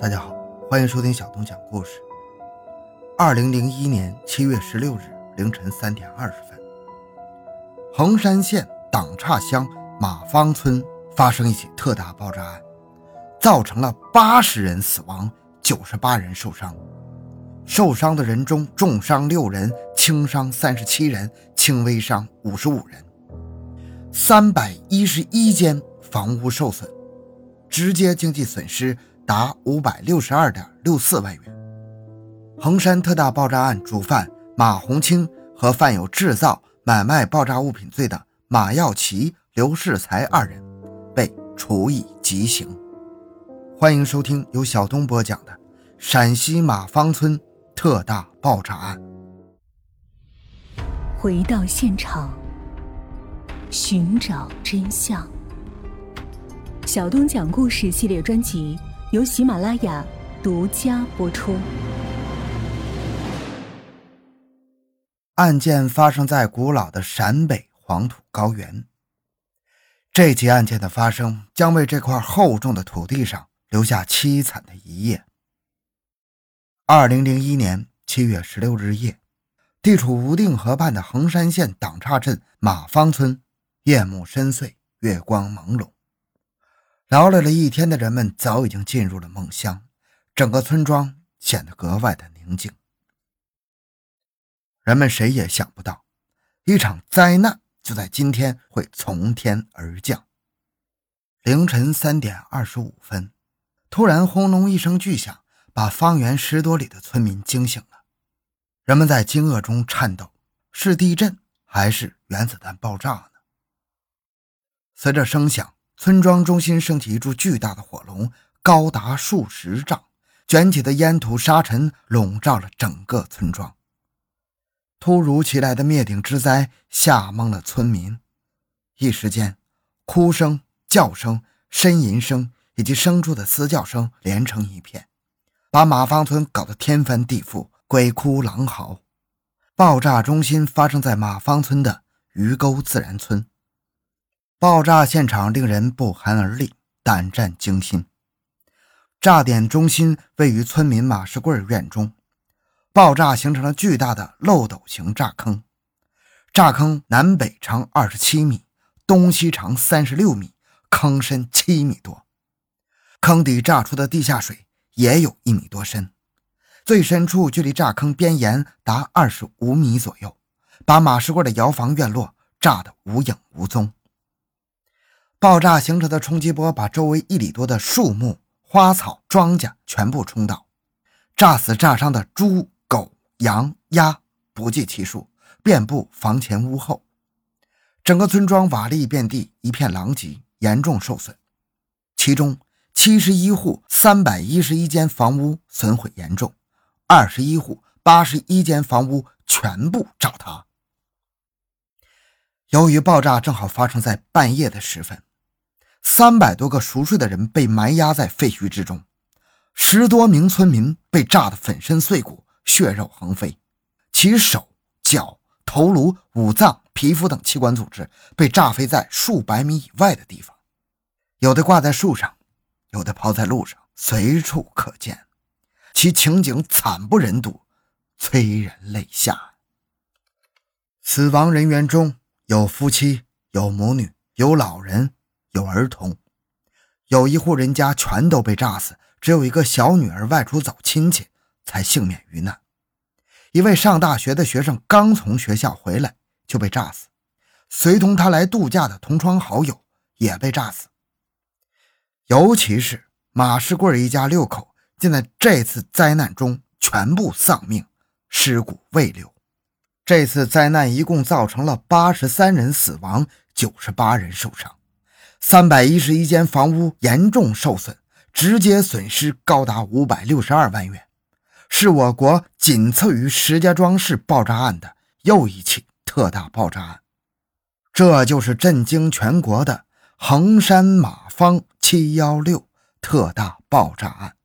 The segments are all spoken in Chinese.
大家好，欢迎收听小东讲故事。二零零一年七月十六日凌晨三点二十分，衡山县党岔乡马坊村发生一起特大爆炸案，造成了八十人死亡，九十八人受伤。受伤的人中，重伤六人，轻伤三十七人，轻微伤五十五人。三百一十一间房屋受损，直接经济损失达五百六十二点六四万元。衡山特大爆炸案主犯马红清和犯有制造、买卖爆炸物品罪的马耀奇、刘世才二人被处以极刑。欢迎收听由小东播讲的陕西马坊村特大爆炸案。回到现场。寻找真相。小东讲故事系列专辑由喜马拉雅独家播出。案件发生在古老的陕北黄土高原。这起案件的发生将为这块厚重的土地上留下凄惨的一页。二零零一年七月十六日夜，地处无定河畔的衡山县党岔镇马坊村。夜幕深邃，月光朦胧。劳累了一天的人们早已经进入了梦乡，整个村庄显得格外的宁静。人们谁也想不到，一场灾难就在今天会从天而降。凌晨三点二十五分，突然轰隆一声巨响，把方圆十多里的村民惊醒了。人们在惊愕中颤抖：是地震还是原子弹爆炸呢？随着声响，村庄中心升起一柱巨大的火龙，高达数十丈，卷起的烟土沙尘笼罩了整个村庄。突如其来的灭顶之灾吓懵了村民，一时间，哭声、叫声、呻吟声以及牲畜的嘶叫声连成一片，把马坊村搞得天翻地覆，鬼哭狼嚎。爆炸中心发生在马坊村的鱼沟自然村。爆炸现场令人不寒而栗，胆战惊心。炸点中心位于村民马世贵院中，爆炸形成了巨大的漏斗形炸坑。炸坑南北长二十七米，东西长三十六米，坑深七米多。坑底炸出的地下水也有一米多深，最深处距离炸坑边沿达二十五米左右，把马世贵的窑房院落炸得无影无踪。爆炸形成的冲击波把周围一里多的树木、花草、庄稼全部冲倒，炸死炸伤的猪、狗、羊、鸭不计其数，遍布房前屋后。整个村庄瓦砾遍地，一片狼藉，严重受损。其中七十一户、三百一十一间房屋损毁严重，二十一户、八十一间房屋全部炸塌。由于爆炸正好发生在半夜的时分。三百多个熟睡的人被埋压在废墟之中，十多名村民被炸得粉身碎骨、血肉横飞，其手脚、头颅、五脏、皮肤等器官组织被炸飞在数百米以外的地方，有的挂在树上，有的抛在路上，随处可见，其情景惨不忍睹，催人泪下。死亡人员中有夫妻，有母女，有老人。有儿童，有一户人家全都被炸死，只有一个小女儿外出走亲戚才幸免于难。一位上大学的学生刚从学校回来就被炸死，随同他来度假的同窗好友也被炸死。尤其是马世贵一家六口，竟在这次灾难中全部丧命，尸骨未留。这次灾难一共造成了八十三人死亡，九十八人受伤。三百一十一间房屋严重受损，直接损失高达五百六十二万元，是我国仅次于石家庄市爆炸案的又一起特大爆炸案。这就是震惊全国的衡山马坊七幺六特大爆炸案。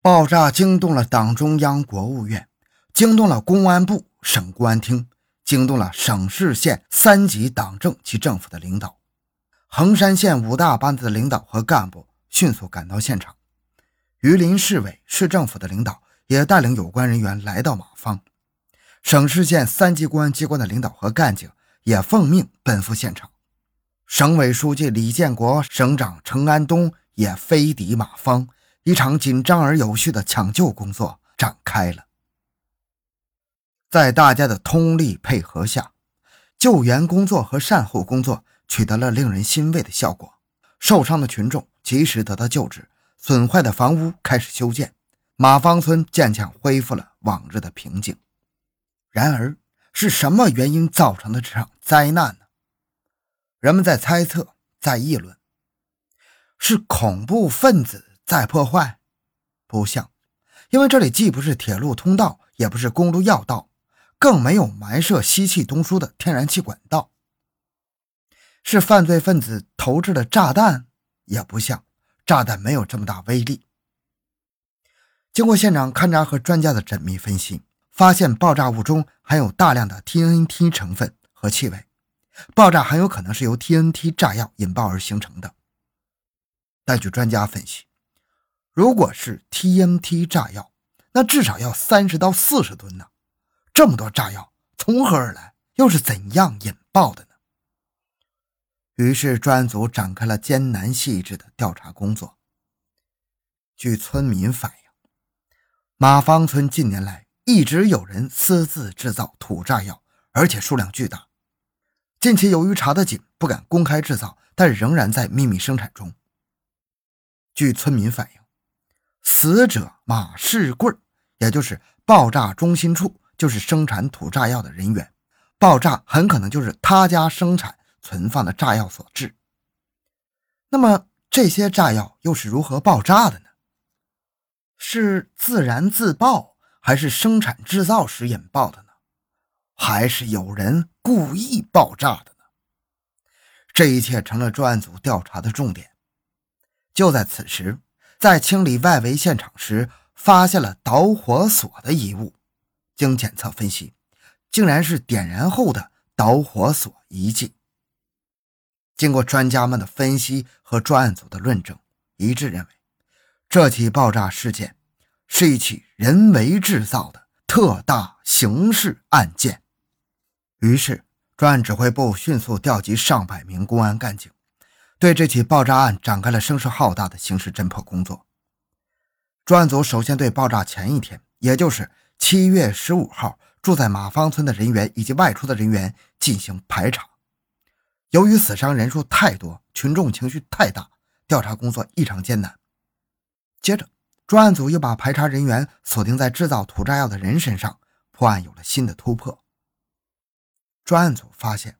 爆炸惊动了党中央、国务院，惊动了公安部、省公安厅，惊动了省市县三级党政及政府的领导。衡山县五大班子的领导和干部迅速赶到现场，榆林市委、市政府的领导也带领有关人员来到马坊，省市县三级公安机关的领导和干警也奉命奔赴现场。省委书记李建国、省长程安东也飞抵马坊，一场紧张而有序的抢救工作展开了。在大家的通力配合下，救援工作和善后工作取得了令人欣慰的效果。受伤的群众及时得到救治，损坏的房屋开始修建，马坊村渐渐恢复了往日的平静。然而，是什么原因造成的这场灾难呢？人们在猜测，在议论，是恐怖分子在破坏？不像，因为这里既不是铁路通道，也不是公路要道，更没有埋设吸气东输的天然气管道。是犯罪分子投掷的炸弹？也不像，炸弹没有这么大威力。经过现场勘查和专家的缜密分析，发现爆炸物中含有大量的 TNT 成分和气味。爆炸很有可能是由 TNT 炸药引爆而形成的，但据专家分析，如果是 TNT 炸药，那至少要三十到四十吨呢。这么多炸药从何而来？又是怎样引爆的呢？于是专案组展开了艰难细致的调查工作。据村民反映，马坊村近年来一直有人私自制造土炸药，而且数量巨大。近期由于查得紧，不敢公开制造，但仍然在秘密生产中。据村民反映，死者马世贵，也就是爆炸中心处，就是生产土炸药的人员。爆炸很可能就是他家生产存放的炸药所致。那么这些炸药又是如何爆炸的呢？是自燃自爆，还是生产制造时引爆的呢？还是有人故意爆炸的呢？这一切成了专案组调查的重点。就在此时，在清理外围现场时，发现了导火索的遗物。经检测分析，竟然是点燃后的导火索遗迹。经过专家们的分析和专案组的论证，一致认为，这起爆炸事件是一起人为制造的特大刑事案件。于是，专案指挥部迅速调集上百名公安干警，对这起爆炸案展开了声势浩大的刑事侦破工作。专案组首先对爆炸前一天，也就是七月十五号，住在马坊村的人员以及外出的人员进行排查。由于死伤人数太多，群众情绪太大，调查工作异常艰难。接着，专案组又把排查人员锁定在制造土炸药的人身上，破案有了新的突破。专案组发现，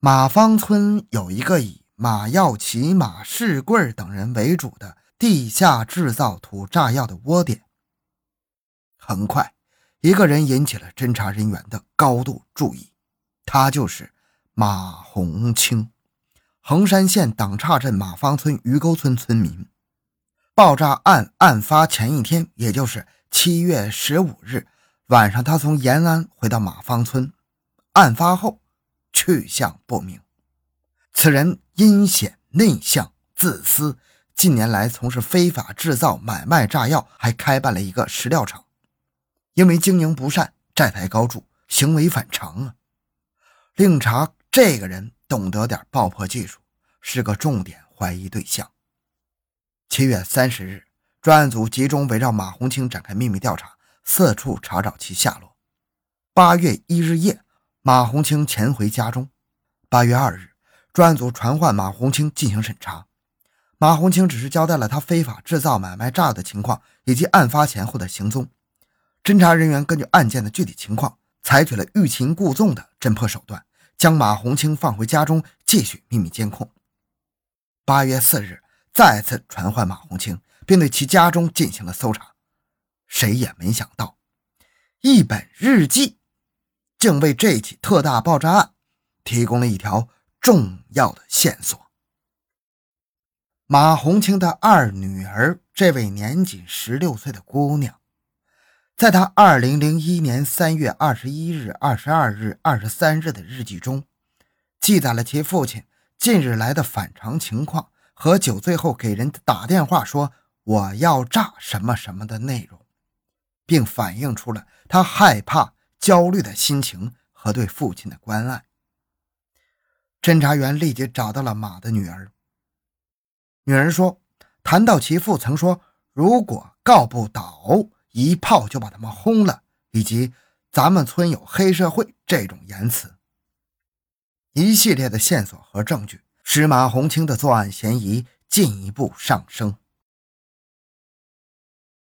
马坊村有一个以马耀奇、马世贵等人为主的地下制造土炸药的窝点。很快，一个人引起了侦查人员的高度注意，他就是马红清，衡山县党岔镇马坊村鱼沟村村民。爆炸案案发前一天，也就是七月十五日晚上，他从延安回到马坊村。案发后，去向不明。此人阴险内向、自私，近年来从事非法制造、买卖炸药，还开办了一个石料厂。因为经营不善，债台高筑，行为反常啊！令查这个人懂得点爆破技术，是个重点怀疑对象。七月三十日，专案组集中围绕马红清展开秘密调查，四处查找其下落。八月一日夜。马红清潜回家中。八月二日，专案组传唤马红清进行审查。马红清只是交代了他非法制造、买卖炸药的情况以及案发前后的行踪。侦查人员根据案件的具体情况，采取了欲擒故纵的侦破手段，将马红清放回家中继续秘密监控。八月四日，再次传唤马红清，并对其家中进行了搜查。谁也没想到，一本日记。竟为这起特大爆炸案提供了一条重要的线索。马红清的二女儿，这位年仅十六岁的姑娘，在他二零零一年三月二十一日、二十二日、二十三日的日记中，记载了其父亲近日来的反常情况和酒醉后给人打电话说我要炸什么什么的内容，并反映出了他害怕、焦虑的心情和对父亲的关爱。侦查员立即找到了马的女儿。女儿说：“谈到其父曾说，如果告不倒，一炮就把他们轰了，以及咱们村有黑社会这种言辞。”一系列的线索和证据使马红清的作案嫌疑进一步上升。